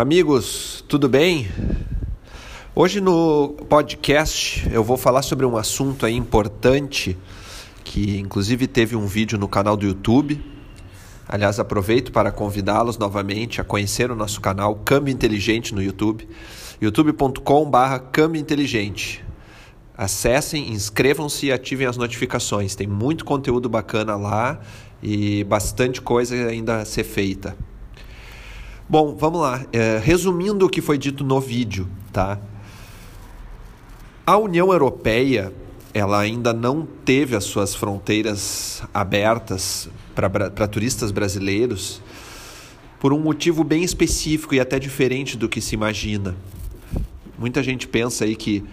Amigos, tudo bem? Hoje no podcast eu vou falar sobre um assunto aí importante que inclusive teve um vídeo no canal do YouTube. Aliás, aproveito para convidá-los novamente a conhecer o nosso canal Câmbio Inteligente no YouTube, youtube.com/barra Câmbio Inteligente. Acessem, inscrevam-se e ativem as notificações. Tem muito conteúdo bacana lá e bastante coisa ainda a ser feita. Bom, vamos lá. É, resumindo o que foi dito no vídeo, tá? A União Europeia ela ainda não teve as suas fronteiras abertas para turistas brasileiros por um motivo bem específico e até diferente do que se imagina. Muita gente pensa aí que,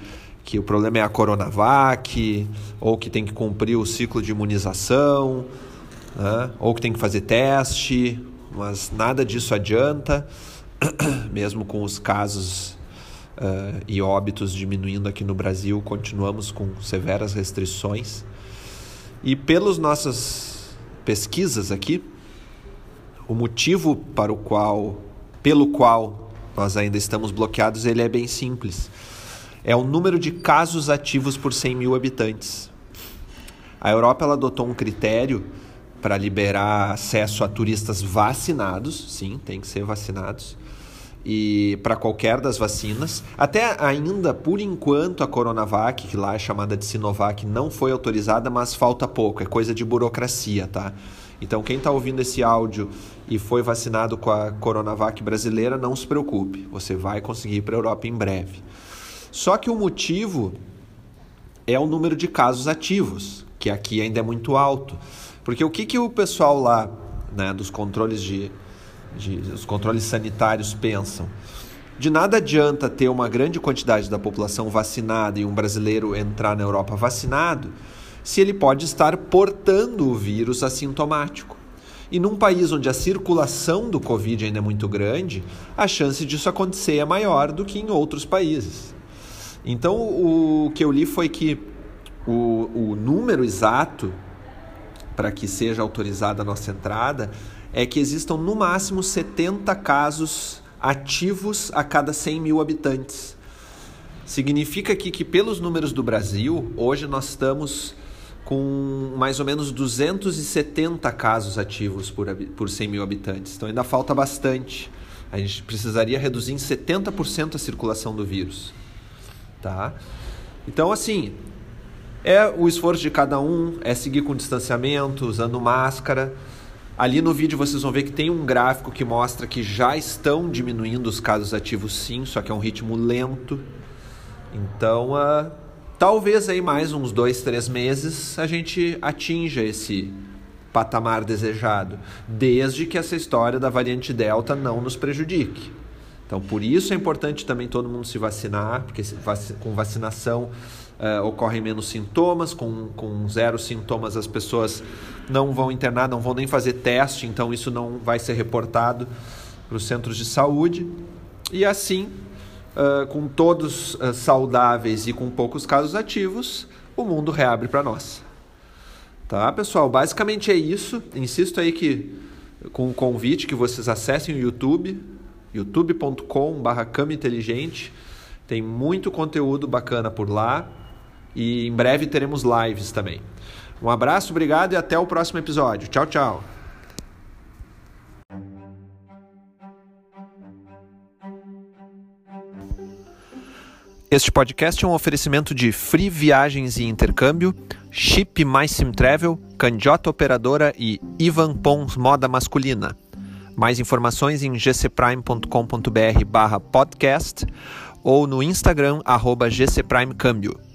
que o problema é a Coronavac, ou que tem que cumprir o ciclo de imunização, né? ou que tem que fazer teste, mas nada disso adianta, mesmo com os casos uh, e óbitos diminuindo aqui no Brasil, continuamos com severas restrições. E pelas nossas pesquisas aqui, o motivo para o qual, pelo qual nós ainda estamos bloqueados, ele é bem simples. É o número de casos ativos por 100 mil habitantes. A Europa ela adotou um critério para liberar acesso a turistas vacinados, sim, tem que ser vacinados, e para qualquer das vacinas. Até ainda, por enquanto, a Coronavac, que lá é chamada de Sinovac, não foi autorizada, mas falta pouco, é coisa de burocracia, tá? Então, quem está ouvindo esse áudio e foi vacinado com a Coronavac brasileira, não se preocupe, você vai conseguir ir para a Europa em breve. Só que o motivo é o número de casos ativos, que aqui ainda é muito alto. Porque o que, que o pessoal lá, né, dos controles de, de os controles sanitários pensam? De nada adianta ter uma grande quantidade da população vacinada e um brasileiro entrar na Europa vacinado, se ele pode estar portando o vírus assintomático. E num país onde a circulação do Covid ainda é muito grande, a chance disso acontecer é maior do que em outros países. Então, o que eu li foi que o, o número exato para que seja autorizada a nossa entrada é que existam no máximo 70 casos ativos a cada 100 mil habitantes. Significa aqui que, pelos números do Brasil, hoje nós estamos com mais ou menos 270 casos ativos por, por 100 mil habitantes. Então ainda falta bastante. A gente precisaria reduzir em 70% a circulação do vírus. Tá? Então, assim, é o esforço de cada um, é seguir com distanciamento, usando máscara. Ali no vídeo vocês vão ver que tem um gráfico que mostra que já estão diminuindo os casos ativos sim, só que é um ritmo lento. Então, uh, talvez aí mais uns dois, três meses a gente atinja esse patamar desejado, desde que essa história da variante Delta não nos prejudique. Então, por isso é importante também todo mundo se vacinar, porque com vacinação uh, ocorrem menos sintomas, com, com zero sintomas as pessoas não vão internar, não vão nem fazer teste, então isso não vai ser reportado para os centros de saúde. E assim, uh, com todos uh, saudáveis e com poucos casos ativos, o mundo reabre para nós. Tá, pessoal? Basicamente é isso. Insisto aí que com o convite que vocês acessem o YouTube youtube.com/cama inteligente. Tem muito conteúdo bacana por lá e em breve teremos lives também. Um abraço, obrigado e até o próximo episódio. Tchau, tchau. Este podcast é um oferecimento de Free Viagens e Intercâmbio, Chip Mais Sim Travel, Candiota Operadora e Ivan Pons Moda Masculina. Mais informações em gcprime.com.br barra podcast ou no Instagram arroba gcprimecâmbio.